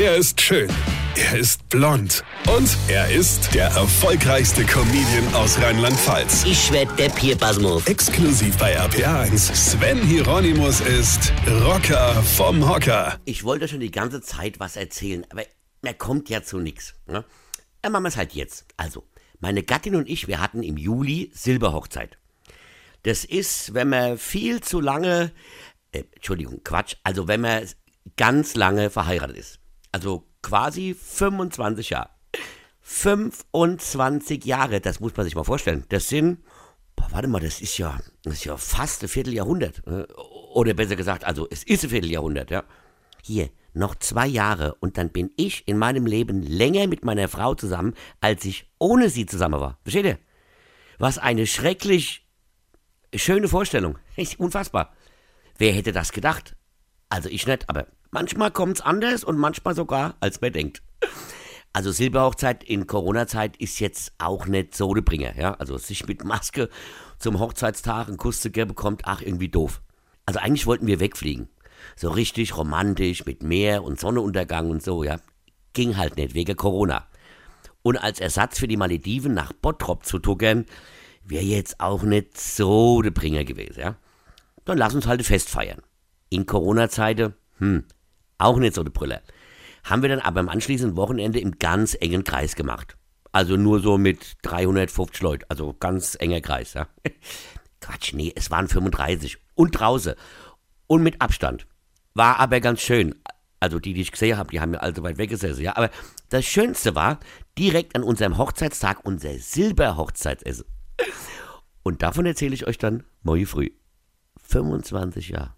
Er ist schön. Er ist blond. Und er ist der erfolgreichste Comedian aus Rheinland-Pfalz. Ich werd der Pierpasmus. Exklusiv bei RPA1. Sven Hieronymus ist Rocker vom Hocker. Ich wollte schon die ganze Zeit was erzählen, aber mir kommt ja zu nichts. Ne? Dann machen wir es halt jetzt. Also, meine Gattin und ich, wir hatten im Juli Silberhochzeit. Das ist, wenn man viel zu lange, äh, Entschuldigung, Quatsch, also wenn man ganz lange verheiratet ist. Also quasi 25 Jahre. 25 Jahre, das muss man sich mal vorstellen. Das sind, boah, warte mal, das ist ja, das ist ja fast ein Vierteljahrhundert. äh, Oder besser gesagt, also es ist ein Vierteljahrhundert, ja. Hier, noch zwei Jahre und dann bin ich in meinem Leben länger mit meiner Frau zusammen, als ich ohne sie zusammen war. Versteht ihr? Was eine schrecklich schöne Vorstellung. Echt unfassbar. Wer hätte das gedacht? Also ich nicht, aber manchmal kommt's anders und manchmal sogar, als man denkt. Also Silberhochzeit in Corona-Zeit ist jetzt auch nicht so der Bringer, ja. Also sich mit Maske zum Hochzeitstag einen Kuss zu geben, kommt ach irgendwie doof. Also eigentlich wollten wir wegfliegen. So richtig romantisch mit Meer und Sonnenuntergang und so, ja. Ging halt nicht, wegen Corona. Und als Ersatz für die Malediven nach Bottrop zu tuckern, wäre jetzt auch nicht so der Bringer gewesen, ja. Dann lass uns halt Fest feiern. In Corona-Zeiten, hm, auch nicht so der Brüller. Haben wir dann aber am anschließenden Wochenende im ganz engen Kreis gemacht. Also nur so mit 350 Leuten, also ganz enger Kreis, ja. Quatsch, nee, es waren 35 und draußen und mit Abstand. War aber ganz schön. Also die, die ich gesehen habe, die haben ja alle so weit weggesessen, ja. Aber das Schönste war, direkt an unserem Hochzeitstag unser Silberhochzeitsessen. Und davon erzähle ich euch dann morgen früh. 25 Jahre.